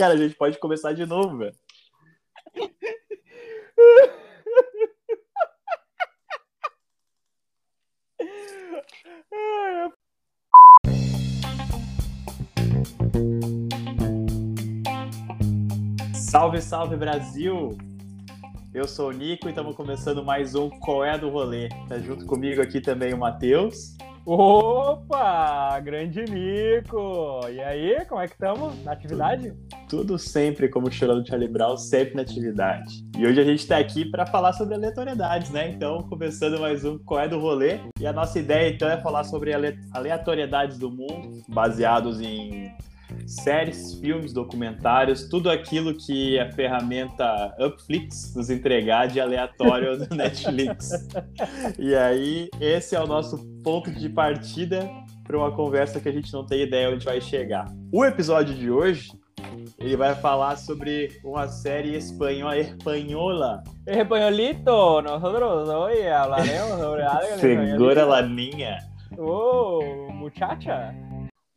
Cara, a gente pode começar de novo, velho. Salve, salve Brasil! Eu sou o Nico e estamos começando mais um Qual é do Rolê. Tá junto comigo aqui também o Matheus. Opa! Grande Nico! E aí, como é que estamos? Na atividade? Tudo, tudo sempre, como o chorando Charlie Brown, sempre na atividade. E hoje a gente está aqui para falar sobre aleatoriedades, né? Então, começando mais um Qual é do Rolê. E a nossa ideia, então, é falar sobre aleatoriedades do mundo, baseados em séries, filmes, documentários, tudo aquilo que a ferramenta Upflix nos entregar de aleatório no Netflix. E aí, esse é o nosso ponto de partida para uma conversa que a gente não tem ideia onde vai chegar. O episódio de hoje ele vai falar sobre uma série espanhola. Espanhola. Espanholito, nosotros hoy hablaremos sobre algo. Segura la niña. Oh, muchacha.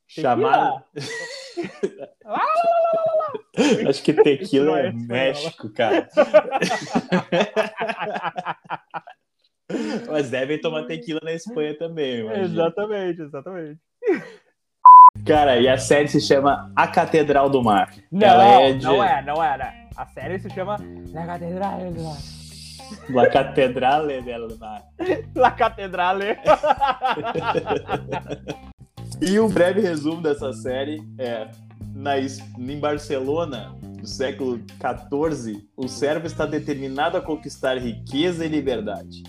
Chamada. Acho que tequila é México, cara. Mas devem tomar tequila na Espanha também, imagina. Exatamente, exatamente. Cara, e a série se chama A Catedral do Mar. Não, é de... não é, não é. Né? A série se chama La Catedral do Mar. La Cattedrale del Mar. La Cattedrale. E um breve resumo dessa série é: na, em Barcelona, do século XIV, o servo está determinado a conquistar riqueza e liberdade.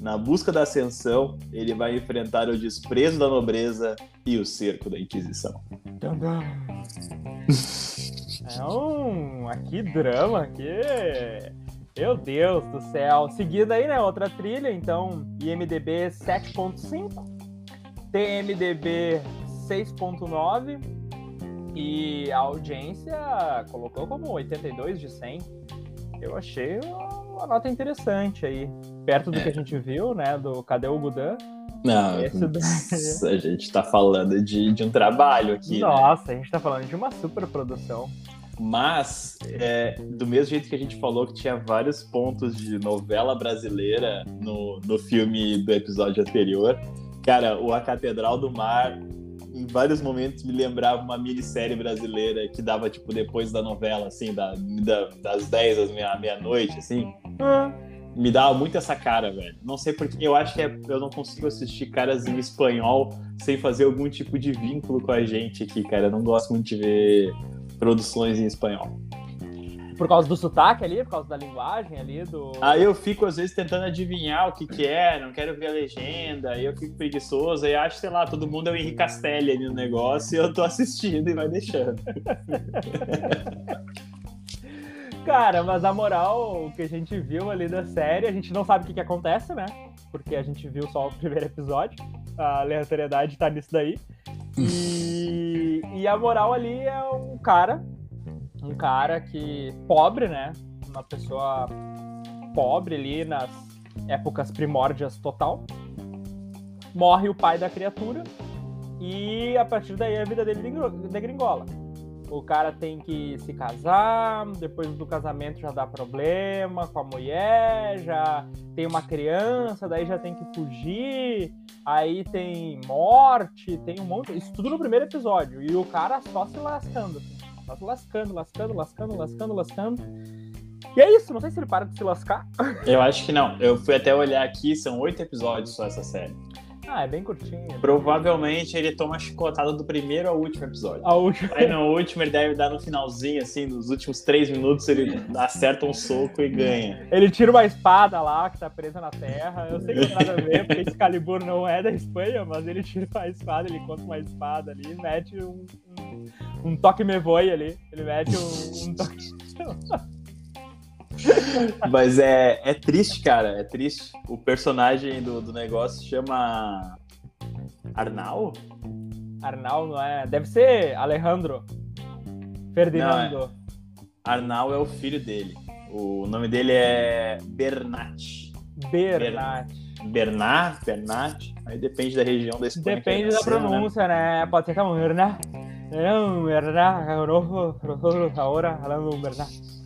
Na busca da ascensão, ele vai enfrentar o desprezo da nobreza e o cerco da Inquisição. É um. Aqui drama, aqui. Meu Deus do céu. Seguida aí, né? Outra trilha, então, IMDB 7.5. TMDB 6.9 e a audiência colocou como 82 de 100. Eu achei uma nota interessante aí, perto do é. que a gente viu, né, do Cadê o Gudan? Não, do... a gente tá falando de, de um trabalho aqui. Né? Nossa, né? a gente tá falando de uma super produção. Mas, é, do mesmo jeito que a gente falou que tinha vários pontos de novela brasileira no, no filme do episódio anterior, Cara, o A Catedral do Mar, em vários momentos, me lembrava uma minissérie brasileira que dava, tipo, depois da novela, assim, da, da das 10 às meia-noite, meia assim. Me dava muito essa cara, velho. Não sei porque. Eu acho que é, eu não consigo assistir caras em espanhol sem fazer algum tipo de vínculo com a gente aqui, cara. Eu não gosto muito de ver produções em espanhol. Por causa do sotaque ali, por causa da linguagem ali, do. Aí eu fico, às vezes, tentando adivinhar o que, que é, não quero ver a legenda, aí eu fico preguiçoso, aí acho, sei lá, todo mundo é o Henrique Castelli ali no negócio e eu tô assistindo e vai deixando. Cara, mas a moral, o que a gente viu ali da série, a gente não sabe o que, que acontece, né? Porque a gente viu só o primeiro episódio. A aleatoriedade tá nisso daí. E, e a moral ali é um cara um cara que pobre, né? Uma pessoa pobre ali nas épocas primórdias total. Morre o pai da criatura e a partir daí a vida dele degringola. O cara tem que se casar, depois do casamento já dá problema com a mulher, já tem uma criança, daí já tem que fugir, aí tem morte, tem um monte. Isso tudo no primeiro episódio. E o cara só se lascando. Assim. Tá lascando, lascando, lascando, lascando, lascando. E é isso, não sei se ele para de se lascar. Eu acho que não. Eu fui até olhar aqui, são oito episódios só essa série. Ah, é bem curtinho. Provavelmente ele toma a chicotada do primeiro ao último episódio. A última. Aí no último ele deve dar no finalzinho, assim, nos últimos três minutos ele acerta um soco e ganha. Ele tira uma espada lá que tá presa na terra. Eu sei que não tem nada a ver, porque Excalibur não é da Espanha, mas ele tira uma espada, ele conta uma espada ali, mete um, um, um toque me voe ali. Ele mete um, um toque. Mas é, é triste, cara. É triste. O personagem do, do negócio chama. Arnal? Arnal não é. Deve ser Alejandro. Ferdinando. Não, é... Arnal é o filho dele. O nome dele é Bernat. Bernat. Bernat, Bernat. Aí depende da região da Espanha. Depende da pronúncia, né? né? Pode ser que é um Bernat. Não, verdade, agora falando verdade.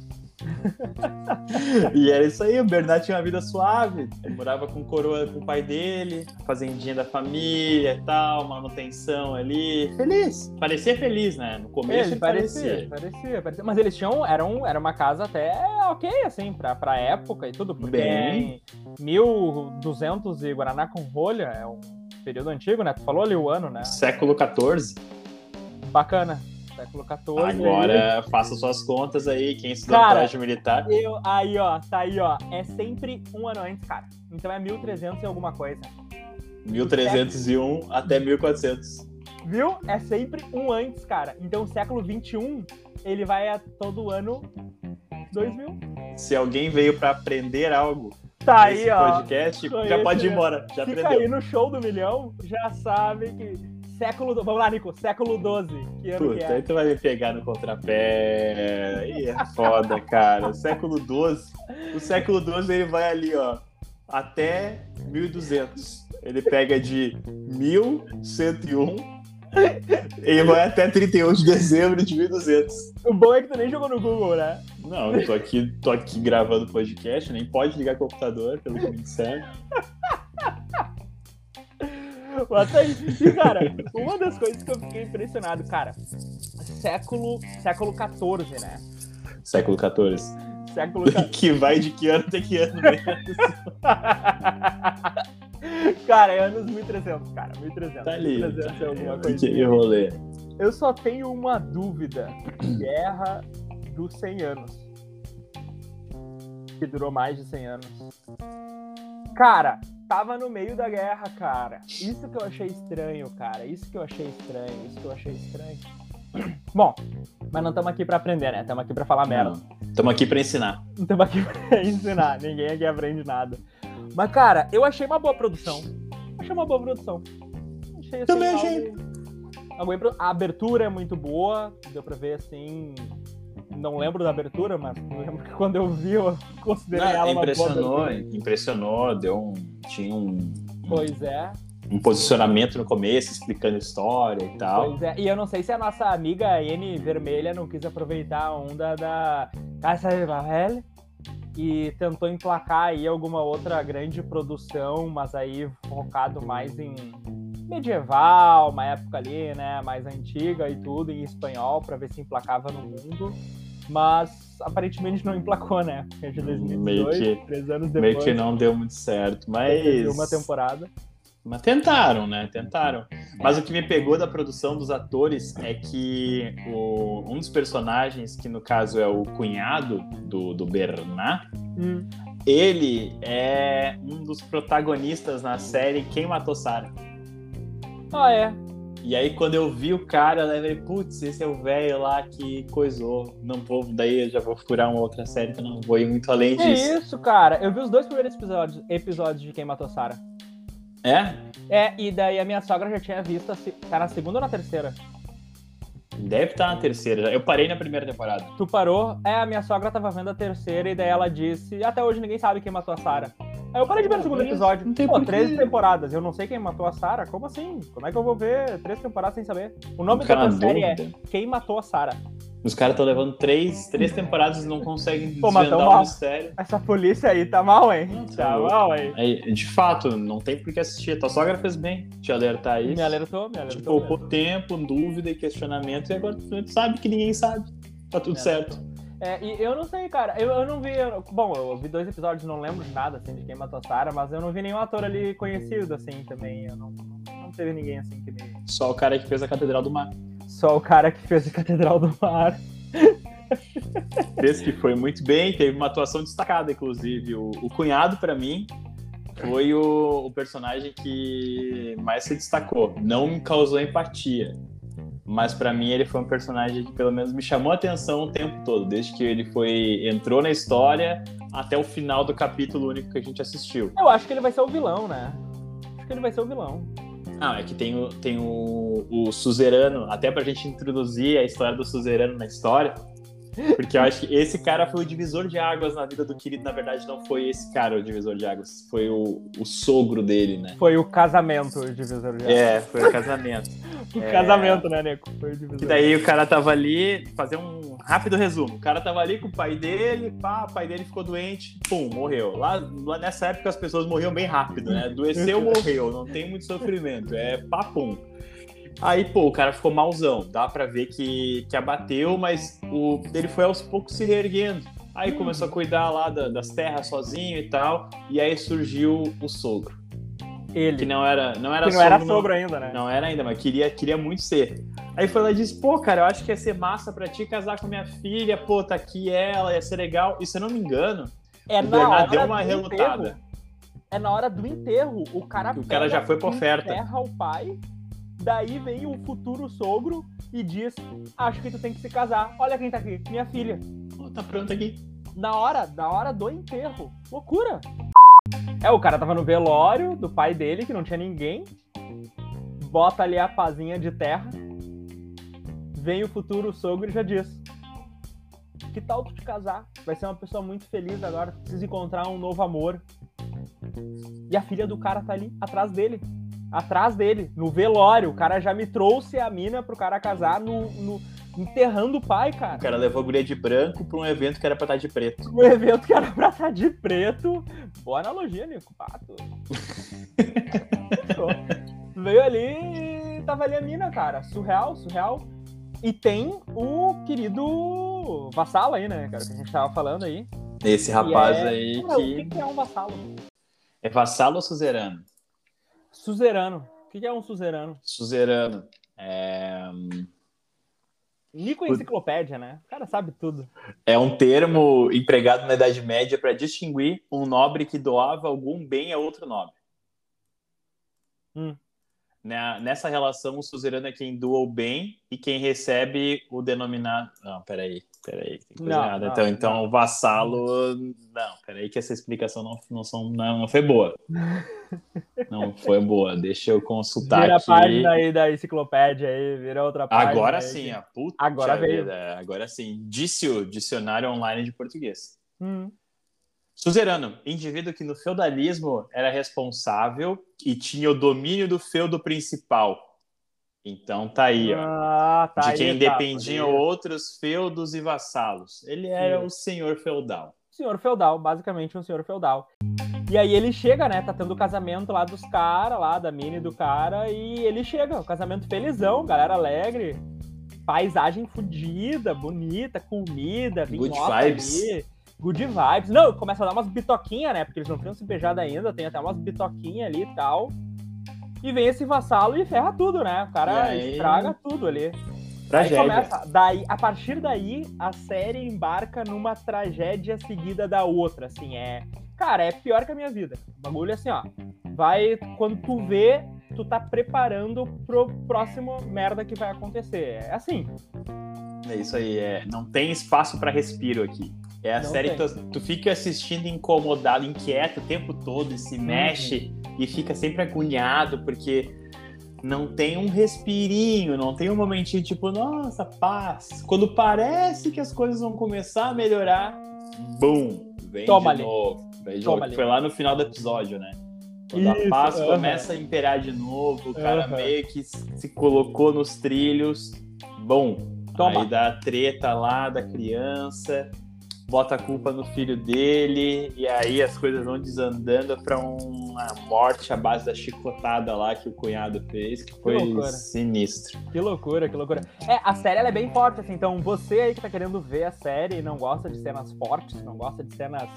e era isso aí, o Bernard tinha uma vida suave. Ele morava com coroa com o pai dele, fazendinha da família e tal, manutenção ali. Feliz. Parecia feliz, né? No começo ele, parecia, parecia. Parecia, parecia. Mas eles tinham. Eram, era uma casa até ok, assim, pra, pra época e tudo. Porque Bem... 1200 e Guaraná com rolha é um período antigo, né? Tu falou ali o ano, né? Século XIV. Bacana século XIV. Agora aí. faça suas contas aí, quem estudou cara, colégio militar. Eu, aí, ó, tá aí, ó. É sempre um ano antes, cara. Então é 1300 e alguma coisa. 1301 é... até 1400. Viu? É sempre um antes, cara. Então o século 21, ele vai a todo ano 2000. Se alguém veio para aprender algo tá aí, ó, podcast, já pode ir embora. Já Fica aprendeu. aí no show do milhão, já sabe que século. Vamos lá, Nico. Século XII. Que ano Puta, que é? aí tu vai me pegar no contrapé. Ih, é foda, cara. Século XII. O século XII ele vai ali, ó. Até 1200. Ele pega de 1101 e vai até 31 de dezembro de 1200. O bom é que tu nem jogou no Google, né? Não, eu tô aqui, tô aqui gravando podcast, nem pode ligar o computador, pelo que me disseram. Mas aí, e, cara, uma das coisas que eu fiquei impressionado, cara, século, século XIV, né? Século XIV. Século XIV. Que vai de que ano até que ano, né? cara, é anos 1300, cara, 1300. Tá ali. 1300 é alguma coisa. Que rolê. Eu só tenho uma dúvida. Guerra dos 100 anos. Que durou mais de 100 anos. Cara, tava no meio da guerra, cara. Isso que eu achei estranho, cara. Isso que eu achei estranho. Isso que eu achei estranho. Bom, mas não estamos aqui para aprender, né? Estamos aqui para falar merda. Estamos aqui para ensinar. Estamos aqui para ensinar. Ninguém aqui aprende nada. Mas, cara, eu achei uma boa produção. Achei uma boa produção. Achei, assim, Também achei. Algo... A abertura é muito boa. Deu pra ver, assim, não lembro da abertura, mas lembro que quando eu vi, eu considerei não, ela uma impressionou, boa Impressionou, deu um. Tinha um. Pois é. Um posicionamento no começo, explicando história e tal. Pois é, e eu não sei se a nossa amiga N Vermelha não quis aproveitar a onda da Casa de Barrel e tentou emplacar aí alguma outra grande produção, mas aí focado mais em medieval, uma época ali, né, mais antiga e tudo, em espanhol, para ver se emplacava no mundo mas aparentemente não emplacou, né? É de 2018, meio que, três anos depois. Meio que não deu muito certo, mas... Uma temporada. Mas tentaram, né? Tentaram. Mas o que me pegou da produção dos atores é que o, um dos personagens, que no caso é o cunhado do, do Bernard, hum. ele é um dos protagonistas na série Quem Matou Sarah. Ah, é? E aí, quando eu vi o cara, eu falei, putz, esse é o velho lá que coisou. Não vou, daí eu já vou furar uma outra série que eu não vou ir muito além que disso. isso, cara. Eu vi os dois primeiros episódios, episódios de Quem Matou Sarah. É? É, e daí a minha sogra já tinha visto, tá na segunda ou na terceira? Deve estar tá na terceira. Eu parei na primeira temporada. Tu parou? É, a minha sogra tava vendo a terceira e daí ela disse: Até hoje ninguém sabe quem matou a Sarah. Aí eu parei de ver o segundo episódio. Não tem Pô, 13 temporadas. Eu não sei quem matou a Sarah. Como assim? Como é que eu vou ver três temporadas sem saber? O nome da série é Quem Matou a Sarah. Os caras estão levando três, três temporadas e não conseguem Pô, desvendar o mistério. Essa polícia aí tá mal, hein? tá mal, hein? É, de fato, não tem por que assistir. A tua sogra fez bem te alertar isso. Me alertou, me alertou. Te poupou tempo, dúvida e questionamento e agora tu sabe que ninguém sabe. Tá tudo certo. É, e eu não sei, cara, eu, eu não vi. Eu, bom, eu vi dois episódios, não lembro de nada, assim, de quem matou a Sarah, mas eu não vi nenhum ator ali conhecido, assim, também. Eu não, não teve ninguém, assim, que me. Só o cara que fez a Catedral do Mar. Só o cara que fez a Catedral do Mar. Esse que foi muito bem, teve uma atuação destacada, inclusive. O, o cunhado, para mim, foi o, o personagem que mais se destacou. Não me causou empatia mas para mim ele foi um personagem que pelo menos me chamou a atenção o tempo todo, desde que ele foi entrou na história até o final do capítulo único que a gente assistiu. Eu acho que ele vai ser o vilão, né? Acho que ele vai ser o vilão. Ah, é que tem o, tem o, o Suzerano, até pra gente introduzir a história do Suzerano na história. Porque eu acho que esse cara foi o divisor de águas na vida do querido. Na verdade, não foi esse cara o divisor de águas. Foi o, o sogro dele, né? Foi o casamento o divisor de águas. É, foi o casamento. o é... casamento, né, Nico? Foi o divisor. E daí o cara tava ali, fazer um rápido resumo. O cara tava ali com o pai dele, pá, o pai dele ficou doente, pum, morreu. Lá, lá nessa época as pessoas morriam bem rápido, né? Adoeceu, morreu. Não tem muito sofrimento. É papum. Aí, pô, o cara ficou malzão. Dá pra ver que, que abateu, mas o, ele foi aos poucos se reerguendo. Aí começou a cuidar lá da, das terras sozinho e tal. E aí surgiu o sogro. Ele. Que não era, não era que não sogro. era sogro ainda, né? Não era ainda, mas queria, queria muito ser. Aí foi lá e disse: pô, cara, eu acho que ia ser massa pra ti casar com minha filha. Pô, tá aqui ela, ia ser legal. E se eu não me engano, é o Bernardo deu uma relutada. Enterro. É na hora do enterro. O cara, o cara já foi pra oferta. Enterra o pai Daí vem o futuro sogro e diz: Acho que tu tem que se casar. Olha quem tá aqui, minha filha. Oh, tá pronto aqui. Na hora, na hora do enterro. Loucura. É, o cara tava no velório do pai dele, que não tinha ninguém. Bota ali a pazinha de terra. Vem o futuro sogro e já diz: Que tal tu te casar? Vai ser uma pessoa muito feliz agora. Precisa encontrar um novo amor. E a filha do cara tá ali, atrás dele atrás dele, no velório. O cara já me trouxe a mina pro cara casar no, no enterrando o pai, cara. O cara levou a guria de branco pra um evento que era pra estar de preto. Um evento que era pra estar de preto. Boa analogia, Nico. Pato. Veio ali e tava ali a mina, cara. Surreal, surreal. E tem o querido vassalo aí, né, cara, que a gente tava falando aí. Esse rapaz é... aí Cara, que... O que é um vassalo? É vassalo ou suzerano? Suzerano. O que é um suzerano? Suzerano. É... Nico enciclopédia, né? O cara sabe tudo. É um termo empregado na Idade Média para distinguir um nobre que doava algum bem a outro nobre. Hum. Nessa relação, o suzerano é quem doa o bem e quem recebe o denominado. Não, peraí. Peraí, tem coisa não, errada. Não, então, então o vassalo. Não, peraí, que essa explicação não, não, são, não, não foi boa. não foi boa. Deixa eu consultar vira aqui. Vira a página aí da enciclopédia aí, vira outra página. Agora aí, sim, a puta Agora veio. Vida. Agora sim. Disse o dicionário online de português. Hum. Suzerano, indivíduo que no feudalismo era responsável e tinha o domínio do feudo principal então tá aí, ó. Ah, tá de aí, quem tá, dependiam outros feudos e vassalos. Ele era Sim. o senhor feudal. Senhor feudal, basicamente um senhor feudal. E aí ele chega, né? Tá tendo o casamento lá dos caras, lá da mini do cara, e ele chega, o casamento felizão, galera alegre, paisagem fodida, bonita, comida, Good vibes. Ali, good vibes. Não, começa a dar umas bitoquinhas, né? Porque eles não tinham se beijado ainda, tem até umas bitoquinhas ali e tal. E vem esse vassalo e ferra tudo, né? O cara aí... estraga tudo ali. Tragédia. Aí começa, daí, a partir daí, a série embarca numa tragédia seguida da outra, assim, é... Cara, é pior que a minha vida. O bagulho é assim, ó, vai, quando tu vê, tu tá preparando pro próximo merda que vai acontecer. É assim. É isso aí, é, não tem espaço para respiro aqui. É a não série que tu, tu, fica assistindo incomodado, inquieto o tempo todo e se uhum. mexe e fica sempre agoniado porque não tem um respirinho, não tem um momentinho tipo, nossa, paz. Quando parece que as coisas vão começar a melhorar, bum, vem Toma de ali. novo. Vem de novo. Foi lá no final do episódio, né? Quando Isso, a paz começa a imperar de novo, o cara meio que se colocou nos trilhos, bom, Toma. aí dá a treta lá da criança, bota a culpa no filho dele, e aí as coisas vão desandando para uma morte à base da chicotada lá que o cunhado fez, que foi que sinistro. Que loucura, que loucura. É, a série é bem forte, assim, então você aí que tá querendo ver a série e não gosta de cenas fortes, não gosta de cenas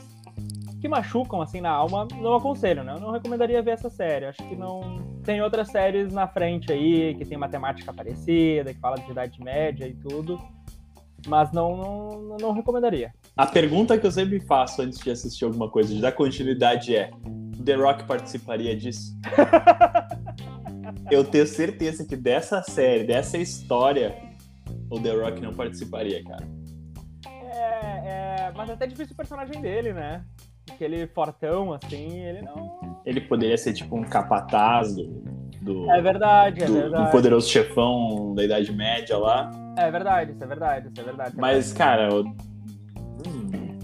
que machucam assim na alma, não aconselho, né? Eu não recomendaria ver essa série. Acho que não. Tem outras séries na frente aí, que tem matemática parecida, que fala de idade média e tudo mas não, não, não recomendaria. A pergunta que eu sempre faço antes de assistir alguma coisa, de dar continuidade é: The Rock participaria disso? eu tenho certeza que dessa série, dessa história, o The Rock não participaria, cara. É, é mas é até difícil o personagem dele, né? Aquele fortão, assim, ele não. Ele poderia ser tipo um capataz do. do é verdade, é do, verdade. Do poderoso chefão da Idade Média lá É verdade, isso é verdade, isso é verdade. Mas, cara, o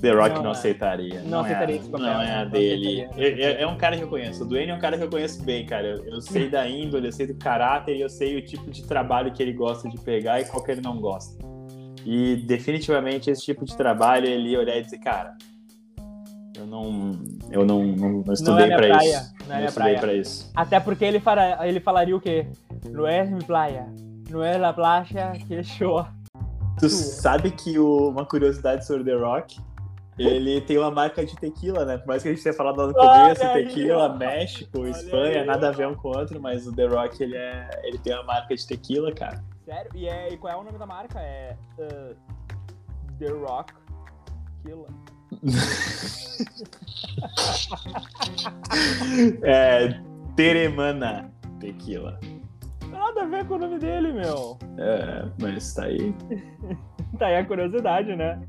The Rock não, não é. aceitaria. Não, não aceitaria é, esse papel. Não é a dele. É, é, um cara que eu conheço. O Dwayne é um cara que eu conheço bem, cara. Eu, eu sei da índole, eu sei do caráter e eu sei o tipo de trabalho que ele gosta de pegar e qual que ele não gosta. E definitivamente esse tipo de trabalho ele olhar e dizer, cara, eu não, eu não, não, não estudei não é pra praia, isso. Não, é estudei pra isso. Até porque ele, fala, ele falaria o quê? Não é mi playa, não é la playa que show. Tu sabe que o, uma curiosidade sobre The Rock, ele tem uma marca de tequila, né? Por mais que a gente tenha falado lá no começo, Olha tequila, aí, México, Olha Espanha, aí, nada a ver um com o outro, mas o The Rock, ele, é, ele tem uma marca de tequila, cara. Sério? E, é, e qual é o nome da marca? É uh, The Rock Tequila. é Teremana Tequila. Nada a ver com o nome dele, meu. É, mas tá aí. tá aí a curiosidade, né?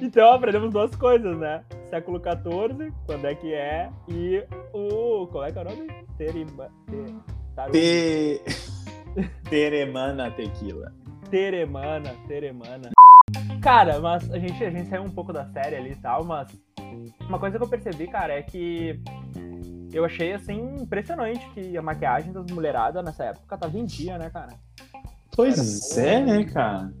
Então aprendemos duas coisas, né? Século XIV, quando é que é, e o. Qual é que é o nome? Terima. Te... Teremana Tequila. Teremana, Teremana. Cara, mas a gente, a gente saiu um pouco da série ali e tal, mas uma coisa que eu percebi, cara, é que eu achei, assim, impressionante que a maquiagem das mulheradas nessa época tava em dia, né, cara? Pois Era, é, né, cara?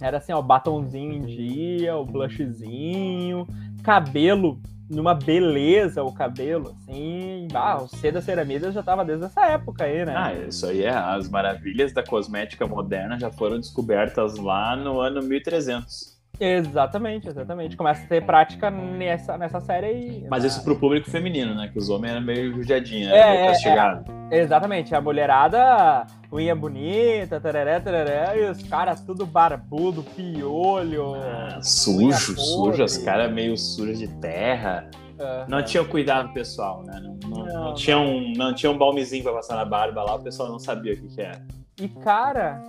Era assim, ó, batonzinho em dia, o blushzinho, cabelo numa beleza o cabelo, assim. Ah, o C da Ceramidas já tava desde essa época aí, né? Ah, isso aí é. As maravilhas da cosmética moderna já foram descobertas lá no ano 1300. Exatamente, exatamente. Começa a ter prática nessa, nessa série aí. Mas isso pro público feminino, né? Que os homens eram meio judiadinhos, é, meio castigados. É, é, exatamente. A mulherada, unha bonita, tararé, tararé, e os caras tudo barbudo, piolho. Ah, sujo, sujo, os caras meio sujos de terra. Uhum. Não tinha cuidado pessoal, né? Não, não, não, não, tinha um, não tinha um balmezinho pra passar na barba lá, o pessoal não sabia o que, que era. E, cara,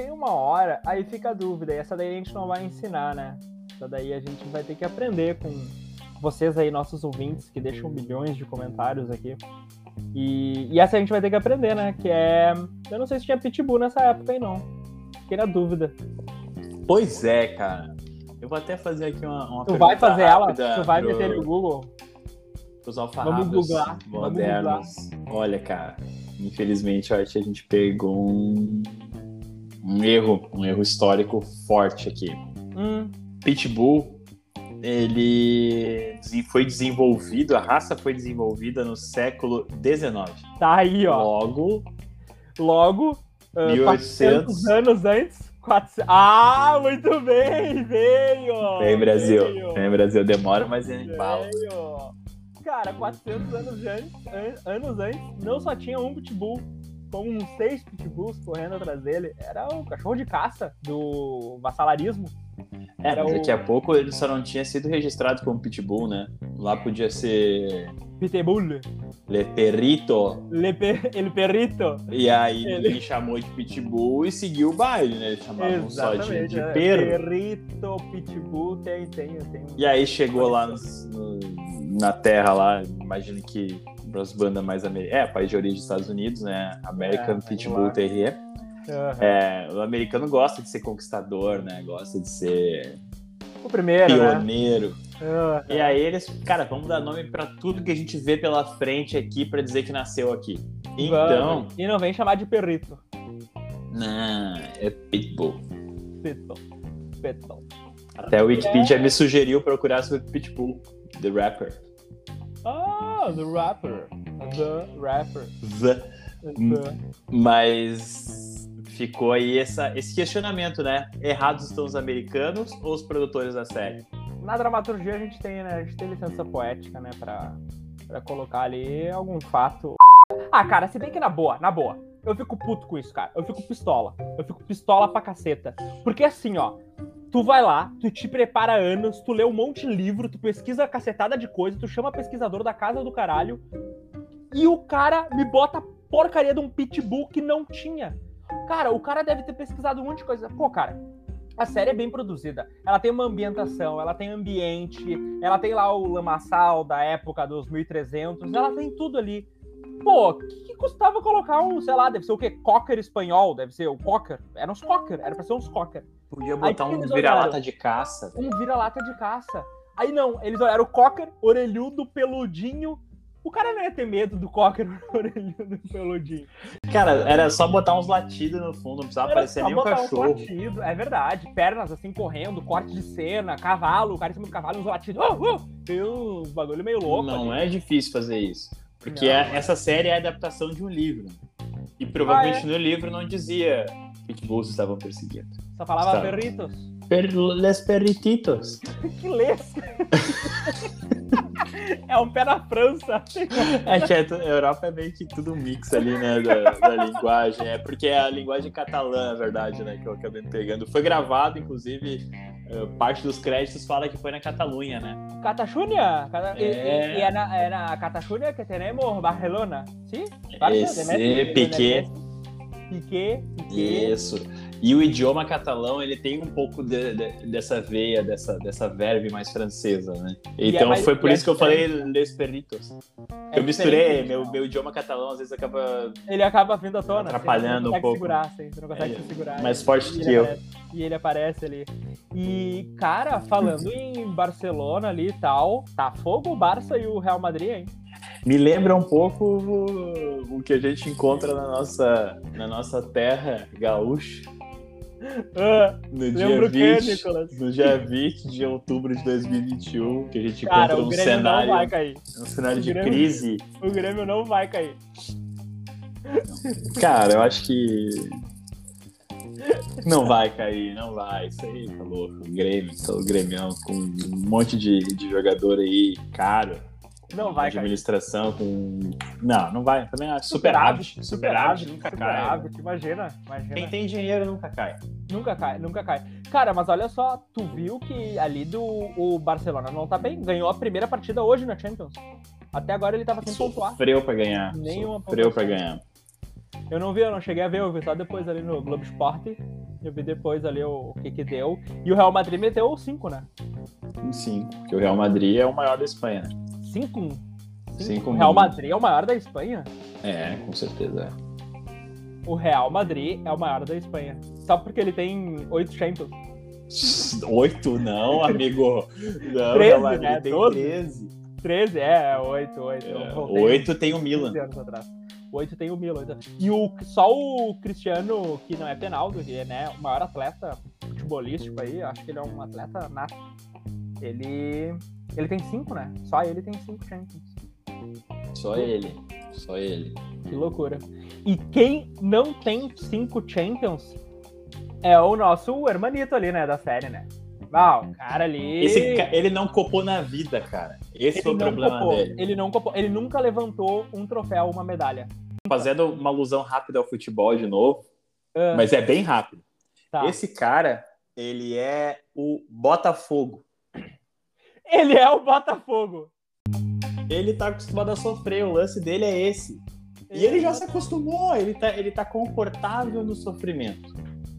tem uma hora, aí fica a dúvida, e essa daí a gente não vai ensinar, né? Essa daí a gente vai ter que aprender com vocês aí, nossos ouvintes, que deixam milhões de comentários aqui. E, e essa a gente vai ter que aprender, né? Que é. Eu não sei se tinha Pitbull nessa época aí, não. Fiquei na dúvida. Pois é, cara. Eu vou até fazer aqui uma, uma Tu vai fazer ela? Tu vai pro... meter no Google? Os alfarrábios Vamos googlar. modernos. Vamos googlar. Olha, cara. Infelizmente, eu acho que a gente pegou um um erro, um erro histórico forte aqui. Hum. Pitbull, ele foi desenvolvido, a raça foi desenvolvida no século XIX. Tá aí, ó. Logo. Logo, uh, 1800 anos antes. 400... Ah, muito bem, veio! Vem, Brasil. Veio. Vem, Brasil. Demora, mas é embalo. Cara, 400 anos antes, anos antes, não só tinha um pitbull, com uns seis pitbulls correndo atrás dele. Era o cachorro de caça do vassalarismo. É, Era o... daqui a pouco ele só não tinha sido registrado como pitbull, né? Lá podia ser. Pitbull. Le Perrito. Le per... El Perrito. E aí ele... ele chamou de pitbull e seguiu o baile, né? Eles chamavam só de, de é. perro. Perrito, pitbull, tem, tem, tem. E aí chegou lá no, no, na terra lá, imagino que as bandas mais americanas. É, país de origem dos Estados Unidos, né? American é, Pitbull Terrier. Uhum. É, o americano gosta de ser conquistador, né? Gosta de ser o primeiro, né? pioneiro. Né? Uhum. E aí eles, cara, vamos dar nome para tudo que a gente vê pela frente aqui para dizer que nasceu aqui. Então. E não vem chamar de perrito. Não, é Pitbull. Pitbull. Pitbull. Até o Wikipedia é... me sugeriu procurar sobre Pitbull, The Rapper. Ah, The Rapper. The Rapper. The. the. Mas ficou aí essa, esse questionamento, né? Errados estão os americanos ou os produtores da série? Na dramaturgia a gente tem, né? A gente tem licença poética, né? Pra, pra colocar ali algum fato. Ah, cara, se bem que na boa, na boa. Eu fico puto com isso, cara. Eu fico pistola. Eu fico pistola pra caceta. Porque assim, ó, Tu vai lá, tu te prepara anos, tu lê um monte de livro, tu pesquisa cacetada de coisa, tu chama pesquisador da casa do caralho, e o cara me bota porcaria de um pitbull que não tinha. Cara, o cara deve ter pesquisado um monte de coisa. Pô, cara, a série é bem produzida. Ela tem uma ambientação, ela tem ambiente, ela tem lá o lamaçal da época dos 1300, ela tem tudo ali. pô, que, que, custava colocar um, sei lá, deve ser o quê? Cocker espanhol, deve ser o cocker. Era uns cocker, era pra ser uns cocker. Podia botar um vira-lata de caça. Um vira-lata de caça. Aí não, eles olharam o cocker, orelhudo, peludinho, o cara não ia ter medo do cocker orelhudo peludinho. Cara, era só botar uns latidos no fundo, não precisava era aparecer nem um cachorro. latido, é verdade. Pernas assim correndo, corte de cena, cavalo, o cara em cima do cavalo, uns latidos. Uh, uh, tem um bagulho meio louco. Não ali. é difícil fazer isso. Porque é, essa série é a adaptação de um livro. E provavelmente ah, é? no livro não dizia pitbulls estavam perseguindo. Só falava Estava... perritos. Per les perrititos. que les? é um pé na França. É que a Europa é meio que tudo um mix ali, né, da, da, linguagem. É porque é a linguagem catalã, na verdade, né, que eu acabei pegando. Foi gravado, inclusive, eh, parte dos créditos fala que foi na Catalunha, né? Catalunha? É... E, e é, na, é na Catalunha que temos Barcelona, sim? Esse, Piquet. Piquet, Piquet. Isso. E o idioma catalão, ele tem um pouco de, de, dessa veia, dessa, dessa verve mais francesa, né? Então é mais, foi por isso que eu falei Les Perritos. É eu misturei, meu, meu idioma catalão às vezes acaba... Ele acaba vindo à tona. Atrapalhando um pouco. Segurar, assim, você não consegue é, se segurar. Mais forte que eu. E ele aparece ali. E, cara, falando em Barcelona ali e tal, tá fogo o Barça e o Real Madrid, hein? Me lembra um pouco o, o que a gente encontra na nossa, na nossa terra gaúcha ah, no, dia 20, no dia 20 de outubro de 2021, que a gente Cara, encontra um cenário. Um cenário de Grêmio, crise. O Grêmio não vai cair. Cara, eu acho que. Não vai cair, não vai. Isso aí tá louco. O Grêmio, o Grêmio com um monte de, de jogador aí caro não vai administração com. Não, não vai. Também acho. Superávit. Superávit nunca cai. imagina, imagina. Quem tem dinheiro nunca cai. Nunca cai, nunca cai. Cara, mas olha só, tu viu que ali do o Barcelona não tá bem? Ganhou a primeira partida hoje na Champions. Até agora ele tava sem pontuar. Sofreu pra ganhar. Nenhuma Sofreu pra ganhar. Eu não vi, eu não cheguei a ver, eu vi só depois ali no Globo Esporte. Eu vi depois ali o, o que que deu. E o Real Madrid meteu 5, né? Sim, porque o Real Madrid é o maior da Espanha, né? 5-1. O Real Madrid é o maior da Espanha? É, com certeza O Real Madrid é o maior da Espanha. Só porque ele tem oito Champions. Oito? Não, amigo. Não, 13, Real Madrid né? tem 13. 13, é, oito, oito. É, oito tem o Milan. atrás. Oito tem o Milan. E o, só o Cristiano, que não é penaldo, que é né, o maior atleta futebolístico aí, acho que ele é um atleta nato. Ele ele tem cinco, né? Só ele tem cinco Champions. Só ele. Só ele. Que loucura. E quem não tem cinco Champions é o nosso hermanito ali, né? Da série, né? Ah, o cara ali. Esse, ele não copou na vida, cara. Esse ele foi o problema copou, dele. Ele não copou. Ele nunca levantou um troféu, uma medalha. Fazendo uma alusão rápida ao futebol de novo, uh, mas é bem rápido. Tá. Esse cara, ele é o Botafogo. Ele é o Botafogo. Ele tá acostumado a sofrer, o lance dele é esse. E ele já se acostumou, ele tá, ele tá confortável no sofrimento.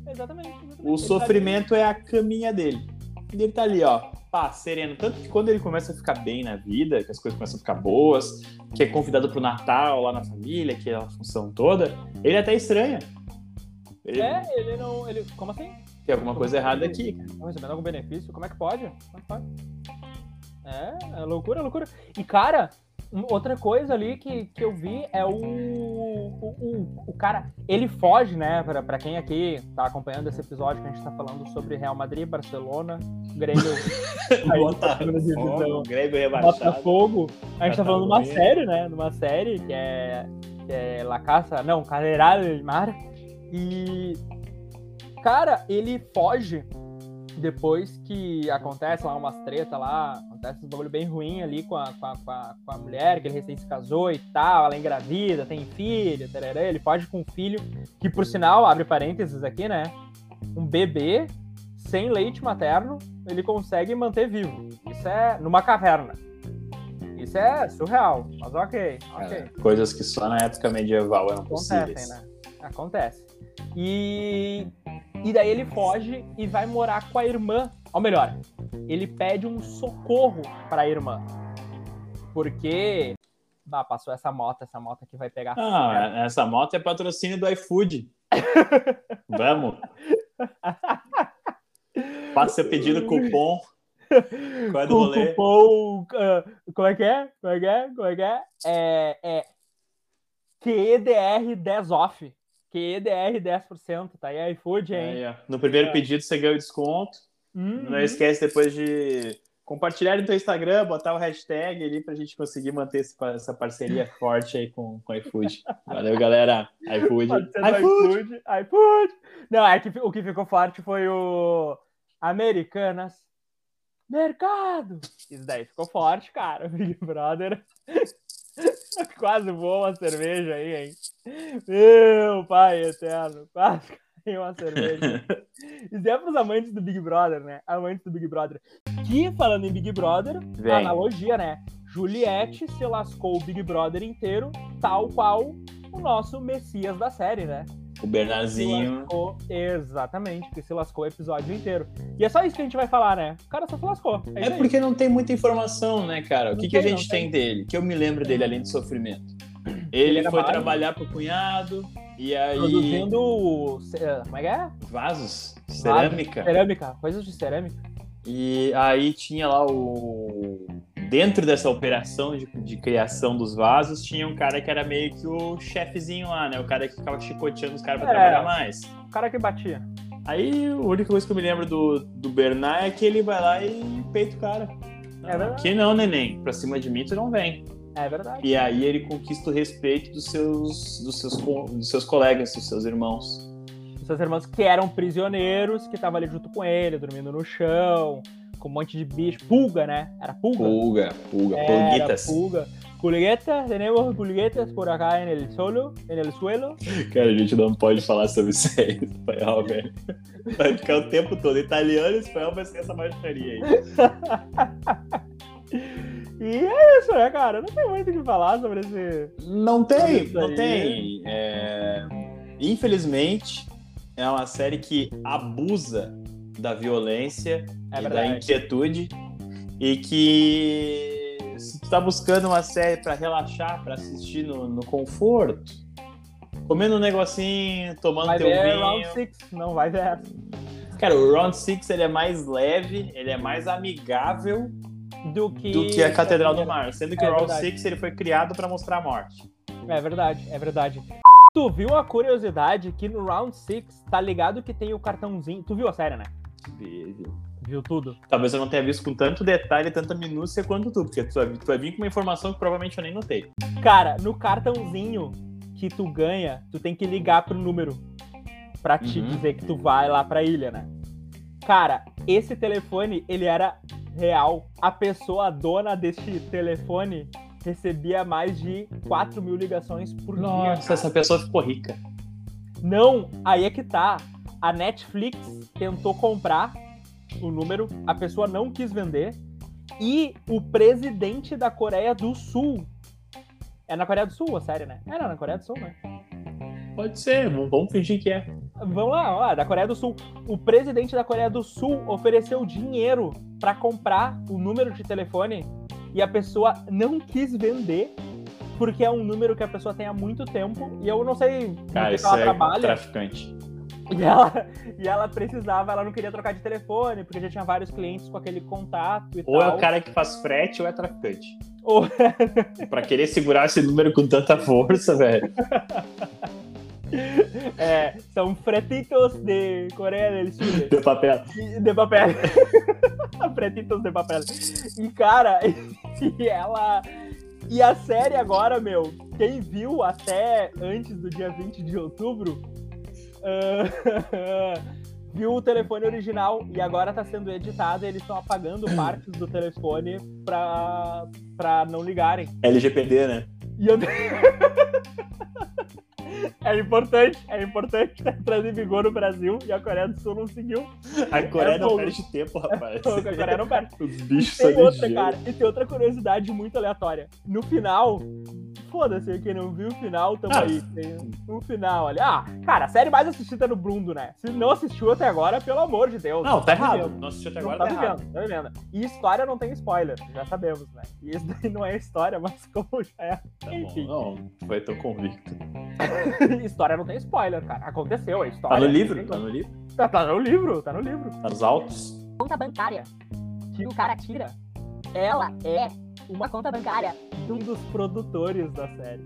Exatamente. exatamente. O ele tá sofrimento tá é a caminha dele. E ele tá ali, ó, pá, sereno. Tanto que quando ele começa a ficar bem na vida, que as coisas começam a ficar boas, que é convidado pro Natal lá na família, que é a função toda, ele até estranha. Ele... É, ele não. Ele... Como assim? Tem alguma coisa errada aqui. Não recebendo algum benefício? Como é que pode? Como é que pode? É, é loucura, é loucura. E, cara, outra coisa ali que, que eu vi é o, o, o, o cara, ele foge, né, pra, pra quem aqui tá acompanhando esse episódio que a gente tá falando sobre Real Madrid, Barcelona, Grêmio, Botafogo, Grêmio rebaixado. Botafogo, a gente tá falando de uma série, né, numa série que é, que é La Caça, não, Catedral del Mar, e, cara, ele foge depois que acontece lá umas treta lá, acontece um bagulho bem ruim ali com a, com a, com, a, com, a, mulher, que ele recém se casou e tal, ela é engravida, tem filho, tarará, ele pode com um filho, que por sinal, abre parênteses aqui, né? Um bebê sem leite materno, ele consegue manter vivo. Isso é numa caverna. Isso é surreal, mas ok, ok. É, coisas que só na época medieval eram Acontecem, possíveis. né? Acontece. E e daí ele foge e vai morar com a irmã. Ou melhor, ele pede um socorro para a irmã. Porque Ah, passou essa moto, essa moto aqui vai pegar. Ah, essa moto é patrocínio do iFood. Vamos. Faça seu pedido cupom. Qual é do rolê? Cupom. Uh, como é que é? Como é que é? Como é que é? É. é QEDR 10 off. QEDR 10%, tá aí iFood, hein? Aí, no primeiro é. pedido você ganha o desconto. Uhum. Não esquece depois de compartilhar no teu Instagram, botar o hashtag ali pra gente conseguir manter essa parceria forte aí com, com o iFood. Valeu, galera. iFood. iFood. iFood. Não, é que o que ficou forte foi o Americanas. Mercado! Isso daí ficou forte, cara. Big Brother. Quase voou uma cerveja aí, hein? Meu pai eterno. Quase caiu uma cerveja. Isso é pros amantes do Big Brother, né? Amantes do Big Brother. Que, falando em Big Brother, Vem. analogia, né? Juliette se lascou o Big Brother inteiro, tal qual o nosso Messias da série, né? O Bernardinho. Lascou, exatamente, que se lascou o episódio inteiro. E é só isso que a gente vai falar, né? O cara só se lascou. É, é porque não tem muita informação, né, cara? O que, que a gente tem, tem dele? Que eu me lembro dele, além de sofrimento. Ele, Ele foi trabalhar pro cunhado, e aí. Produzindo. Como é que é? Vasos. Cerâmica. Cerâmica, coisas de cerâmica. E aí tinha lá o. Dentro dessa operação de, de criação dos vasos, tinha um cara que era meio que o chefezinho lá, né? O cara que ficava chicoteando os caras pra é, trabalhar mais. O cara que batia. Aí a única coisa que eu me lembro do, do Bernard é que ele vai lá e peita o cara. É verdade. Aqui não, neném. Pra cima de mim tu não vem. É verdade. E aí ele conquista o respeito dos seus, dos seus, dos seus colegas, dos seus irmãos. Dos seus irmãos que eram prisioneiros, que estavam ali junto com ele, dormindo no chão, com um monte de bicho. Pulga, né? Era pulga? Pulga, pulga, pulguitas. Pulga. Pulguetas, tenemos pulguetas por acá en el solo, en el suelo. Cara, a gente não pode falar sobre isso aí em espanhol, velho. Vai ficar o tempo todo. Italiano e espanhol vai ser essa baixaria aí. E é isso, né, cara? Não tem muito o que falar sobre esse. Não tem, não tem. É... Infelizmente, é uma série que abusa da violência é e da inquietude e que se tu tá buscando uma série para relaxar, para assistir no, no, conforto, comendo um negocinho, tomando vai teu ver vinho. Round Six, não vai ver. Cara, o Round Six ele é mais leve, ele é mais amigável do que, do que a Catedral do Mar, sendo que é o Round Six ele foi criado para mostrar a morte. É verdade, é verdade. Tu viu a curiosidade que no Round Six tá ligado que tem o cartãozinho. Tu viu a série, né? Vi, Viu tudo? Talvez eu não tenha visto com tanto detalhe, tanta minúcia quanto tu, porque tu vai, tu vai vir com uma informação que provavelmente eu nem notei. Cara, no cartãozinho que tu ganha, tu tem que ligar pro número pra te uhum. dizer que tu vai lá pra ilha, né? Cara, esse telefone, ele era real. A pessoa dona deste telefone recebia mais de 4 mil ligações por Nossa, dia. Nossa, essa pessoa ficou rica. Não, aí é que tá. A Netflix tentou comprar o número, a pessoa não quis vender. E o presidente da Coreia do Sul. É na Coreia do Sul a série, né? Era na Coreia do Sul, né? Pode ser, vamos fingir que é. Vamos lá, ó, da Coreia do Sul. O presidente da Coreia do Sul ofereceu dinheiro para comprar o número de telefone e a pessoa não quis vender porque é um número que a pessoa tem há muito tempo e eu não sei Cara, que ela é trabalha. traficante. E ela, e ela precisava, ela não queria trocar de telefone, porque já tinha vários clientes com aquele contato e ou tal. é o cara que faz frete ou é traficante. Ou... pra querer segurar esse número com tanta força, velho. É, são fretitos de Coreia do Sul. De papel. De papel. fretitos de papel. E, cara, e ela. E a série agora, meu, quem viu até antes do dia 20 de outubro. Uh, viu o telefone original e agora tá sendo editado e eles estão apagando partes do telefone pra, pra não ligarem. LGPD, né? E eu... É importante, é importante trazer vigor no Brasil e a Coreia do Sul não seguiu. A Coreia é não perde tempo, rapaz. É a Coreia não perde. Os bichos e tem outra, cara, E tem outra curiosidade muito aleatória. No final, foda-se, quem não viu o final, tamo Ah. aí. Tem um final ali. Ah, cara, a série mais assistida no Brundo, né? Se não assistiu até agora, pelo amor de Deus. Não, tá errado. vivendo. Não assisti até Não agora, tá tá errado. vivendo, tá vivendo. E história não tem spoiler, já sabemos, né? E isso daí não é história, mas como já é. Tá bom, Enfim. não, foi tão convicto. história não tem spoiler, cara. Aconteceu a história. Tá no livro, tá no livro, Tá, tá no livro, tá no livro. tá nos autos. conta bancária que o cara tira, ela é uma conta bancária. Um dos produtores da série.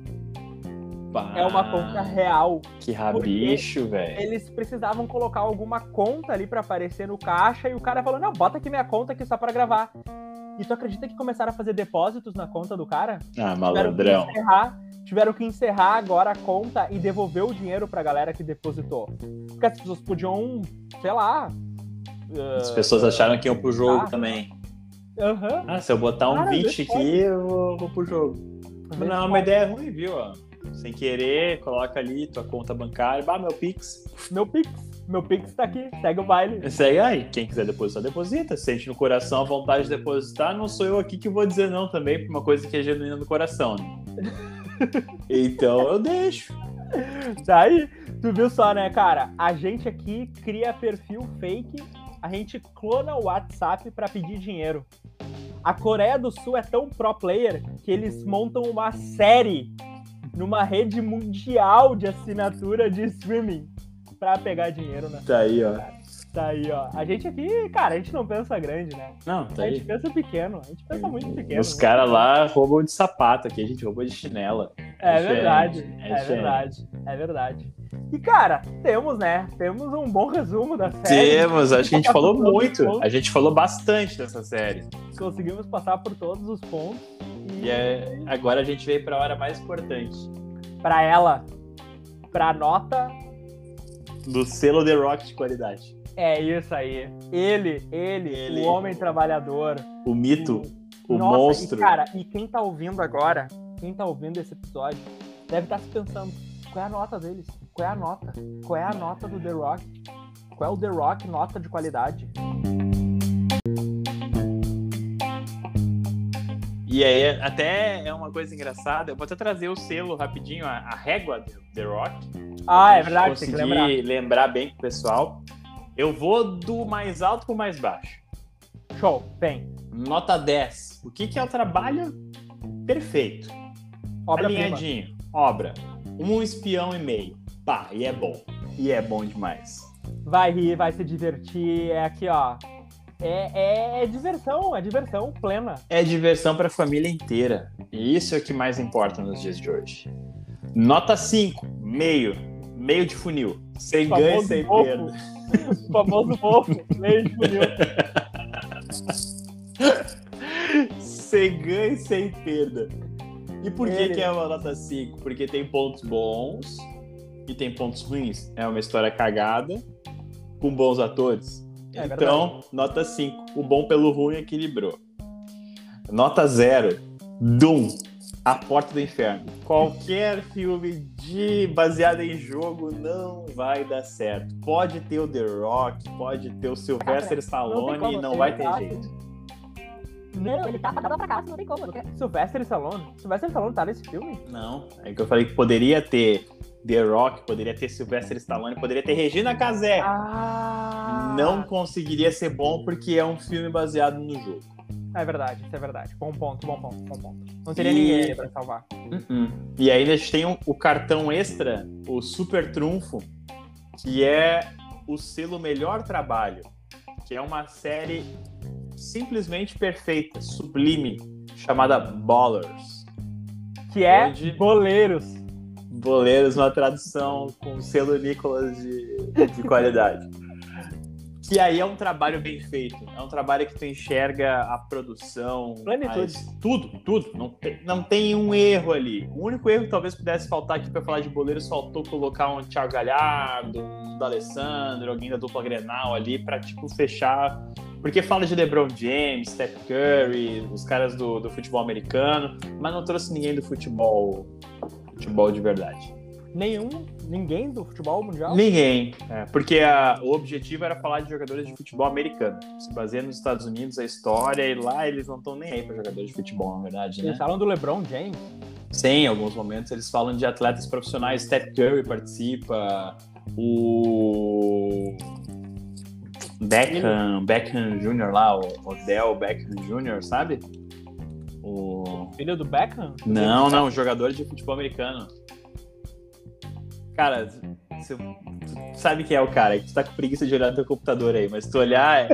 Bah, É uma conta real. Que rabicho, velho. Eles precisavam colocar alguma conta ali pra aparecer no caixa e o cara falou: Não, bota aqui minha conta aqui só pra gravar. E tu acredita que começaram a fazer depósitos na conta do cara? Ah, Tiveram que malandrão. encerrar, tiveram que encerrar agora a conta e devolver o dinheiro pra galera que depositou. Porque as pessoas podiam, sei lá. As pessoas acharam que iam pro jogo Ah. também. Aham. Ah, se eu botar um Cara, 20 vê aqui, eu vou, vou pro jogo. Não, é uma ideia ruim, viu? ó? Sem querer, coloca ali tua conta bancária. Bah, meu Pix. Meu Pix. Meu Pix tá aqui. Segue o baile. Isso aí, aí. Quem quiser depositar, deposita. Sente no coração a vontade de depositar. Não sou eu aqui que vou dizer não também, por uma coisa que é genuína no coração, né? Então eu deixo. Tá aí. Tu viu só, né, cara? A gente aqui cria perfil fake, a gente clona o WhatsApp pra pedir dinheiro. A Coreia do Sul é tão pro player que eles montam uma série numa rede mundial de assinatura de streaming pra pegar dinheiro, né? Tá aí, ó. Tá aí, ó. A gente aqui, cara, a gente não pensa grande, né? Não, tá A aí. gente pensa pequeno, a gente pensa muito pequeno. Os né? caras lá roubam de sapato aqui, a gente roubou de chinela. É diferente, verdade, é é, verdade, é verdade. E cara, temos, né? Temos um bom resumo da série. Temos, acho que a gente falou muito. A gente falou bastante dessa série. Conseguimos passar por todos os pontos. E é- agora a gente veio pra hora mais importante. Pra ela, pra nota, Do selo The Rock de qualidade. é isso aí. Ele, ele, Ele. o homem trabalhador. O mito, o Nossa, monstro. E, cara, e quem tá ouvindo agora, quem tá ouvindo esse episódio, deve estar se pensando: qual é a nota deles? Qual é a nota? Qual é a nota do The Rock? Qual é o The Rock nota de qualidade? E aí, até é uma coisa engraçada. Eu vou até trazer o selo rapidinho, a, a régua do The Rock. Ah, é verdade, tem que lembrar. lembrar bem pro pessoal. Eu vou do mais alto pro mais baixo. Show, vem. Nota 10. O que, que é o trabalho perfeito? Obra-prima. Alinhadinho. Obra. Um espião e meio. Pá, e é bom. E é bom demais. Vai rir, vai se divertir. É aqui, ó. É, é, é diversão, é diversão plena. É diversão pra família inteira. E isso é o que mais importa nos dias de hoje. Nota 5. Meio. Meio de funil. Sem ganho e sem perda. O famoso mofo, meio de funil. sem ganho e sem perda. E por que, Ele. que é uma nota 5? Porque tem pontos bons e tem pontos ruins. É uma história cagada com bons atores. É então, nota 5. O bom pelo ruim equilibrou. Nota 0. Doom. A Porta do Inferno. Qualquer filme de baseado em jogo não vai dar certo. Pode ter o The Rock, pode ter o Sylvester Stallone, não ele vai ter tá- jeito. Não, ele tá pra fracasso, não tem como. Não quer. Sylvester Stallone. Sylvester Stallone tá nesse filme? Não, é que eu falei que poderia ter The Rock, poderia ter Sylvester Stallone, poderia ter Regina Casé. Ah! Não conseguiria ser bom porque é um filme baseado no jogo. É verdade, isso é verdade. Bom ponto, bom ponto, bom ponto. Não teria E- ninguém pra salvar. Uh-uh. E ainda a gente tem o cartão extra, o Super Trunfo, que é o selo Melhor Trabalho, que é uma série simplesmente perfeita, sublime, chamada Ballers. Que é Onde- Boleiros. Boleiros, uma tradução com selo Nicolas de, de qualidade. Que aí é um trabalho bem feito. É um trabalho que tu enxerga a produção. Plenitude. as- tudo, tudo. Não tem, não tem um erro ali. O único erro que talvez pudesse faltar aqui pra falar de boleiros faltou colocar um Thiago Galhardo, um D'Alessandro, alguém da dupla Grenal ali pra, tipo, fechar. Porque fala de LeBron James, Steph Curry, os caras do, do futebol americano, mas não trouxe ninguém do futebol futebol de verdade. Nenhum, ninguém do futebol mundial. Ninguém. É, porque a- o objetivo era falar de jogadores de futebol americano. Se baseia nos Estados Unidos a história, e lá eles não estão nem aí para jogadores de futebol, na verdade, né? Eles falam do LeBron James. Sim, em alguns momentos eles falam de atletas profissionais. Steph Curry participa, o Beckham, Beckham Jr. lá, o Odell Beckham Jr., sabe? O... Filho do Beckham? Não, não, jogador de futebol americano. Cara, você sabe quem é o cara, que tu tá com preguiça de olhar no teu computador aí, mas tu olhar,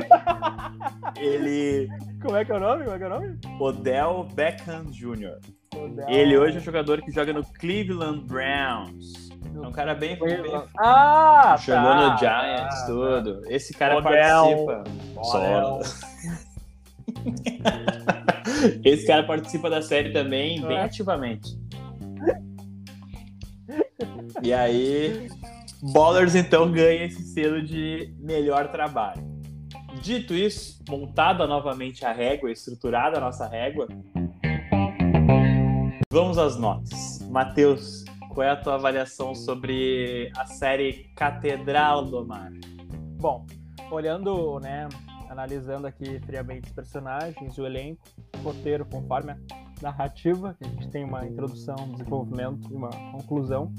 ele. Como é que é o nome? Como é que é o nome? Odell Beckham Jr. Odell. Ele hoje é um jogador que joga no Cleveland Browns. É um cara bem. bem Ah! jogou tá, no Giants, tá, tudo. Esse cara Odell. participa. Odell. Só. Esse cara participa da série também, bem É. ativamente. E aí, Ballers então ganha esse selo de melhor trabalho. Dito isso, montada novamente a régua, estruturada a nossa régua, vamos às notas. Matheus, qual é a tua avaliação sobre a série Catedral do Mar? Bom, olhando, né, analisando aqui friamente os personagens, o elenco, o roteiro conforme a narrativa, a gente tem uma introdução, um desenvolvimento e uma conclusão,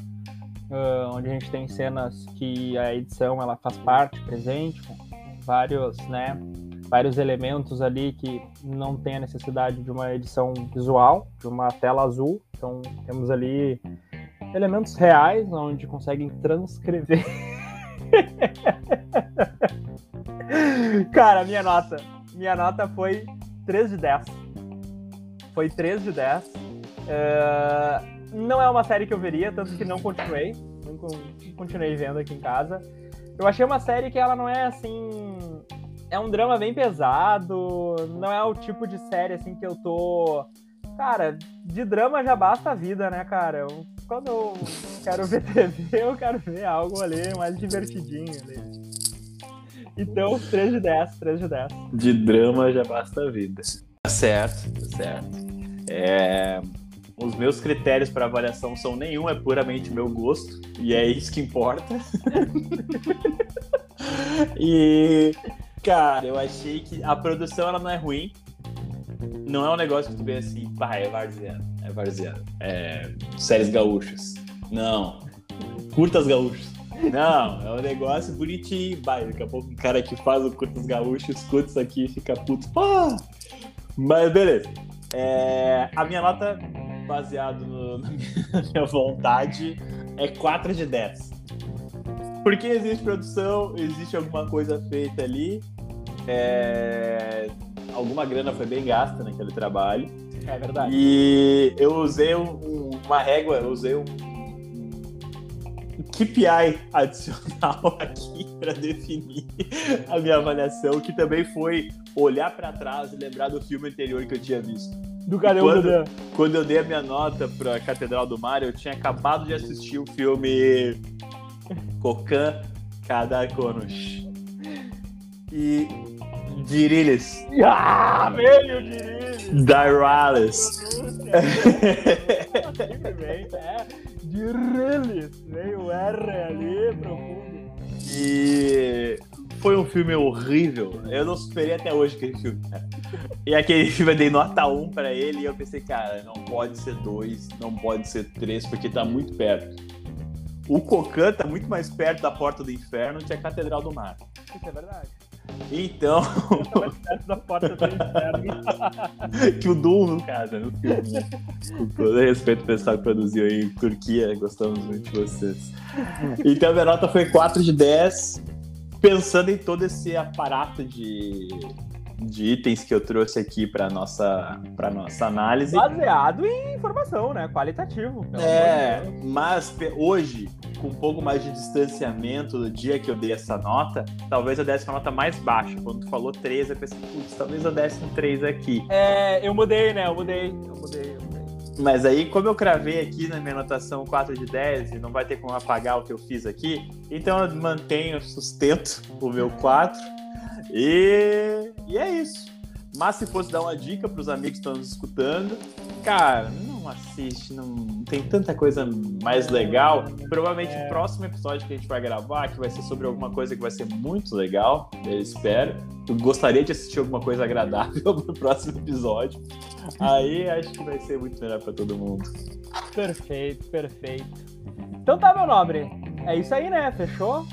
ah, onde a gente tem cenas que a edição ela faz parte, presente, com vários, né, vários elementos ali que não tem a necessidade de uma edição visual, de uma tela azul. Então temos ali elementos reais onde conseguem transcrever Cara, minha nota. Minha nota foi 3 de 10. Foi 3 de 10. É, Não é uma série que eu veria, tanto que não continuei. Não con- continuei vendo aqui em casa. Eu achei uma série que ela não é assim. É um drama bem pesado. Não é o tipo de série assim que eu tô. Cara, de drama já basta a vida, né, cara? Eu- quando eu quero ver TV, eu quero ver algo ali mais divertidinho. Ali. Então, 3 de 10, 3 de 10. De drama já basta a vida. Tá certo, tá certo. É, Os meus critérios para avaliação são nenhum, é puramente meu gosto, e é isso que importa. e, cara, eu achei que a produção ela não é ruim. Não é um negócio que tu vê assim, pá, é varziano, é varziano. É séries gaúchas. Não. Curtas gaúchas. Não, é um negócio bonitinho. Vai, daqui a pouco um cara que faz o Curtas Gaúcho escuta isso aqui e fica puto. Pá! Mas beleza. É, a minha nota, baseado no- na minha- na minha vontade, é 4 de 10. Porque existe produção, existe alguma coisa feita ali. é, alguma grana foi bem gasta naquele trabalho. É verdade. E eu usei um- um- uma régua, eu usei um KPI adicional aqui para definir a minha avaliação, que também foi olhar para trás e lembrar do filme anterior que eu tinha visto. Do Cadê o Quando- Dudan? Quando eu dei a minha nota para Catedral do Mar, eu tinha acabado de assistir o filme Cocan Kadakonos. E Dirilis, Ah, veio o Dirilis! Diralis. Vem, é. Dirilis! Veio o R ali, profundo. E foi um filme horrível. Eu não superei até hoje aquele filme. cara. E aquele filme eu dei nota 1 pra ele e eu pensei, cara, não pode ser 2, não pode ser 3, porque tá muito perto. O Cocan tá muito mais perto da porta do inferno que a Catedral do Mar. Isso é verdade. Então, da porta do inferno. que o Doom, no caso, no filme. Né? Com todo respeito ao pessoal que produziu aí em Turquia, gostamos muito de vocês. Então, minha nota foi 4 de 10, pensando em todo esse aparato de, de itens que eu trouxe aqui para nossa, pra nossa análise. Baseado em informação, né? Qualitativo. É, de mas hoje, com um pouco mais de distanciamento do dia que eu dei essa nota, talvez eu desse uma nota mais baixa. Quando tu falou 3, eu pensei, putz, talvez eu desse um 3 aqui. É, eu mudei, né? Eu mudei. Eu mudei, eu mudei. Mas aí, como eu cravei aqui na minha anotação 4 de 10 e não vai ter como apagar o que eu fiz aqui, então eu mantenho, sustento o meu 4. E, e é isso. Mas se fosse dar uma dica para os amigos que estão nos escutando, cara, não assiste, não tem tanta coisa mais legal. Provavelmente o próximo episódio que a gente vai gravar, que vai ser sobre alguma coisa que vai ser muito legal, eu espero. Eu gostaria de assistir alguma coisa agradável pro próximo episódio. Aí acho que vai ser muito melhor para todo mundo. Perfeito, perfeito. Então tá, meu nobre. É isso aí, né? Fechou?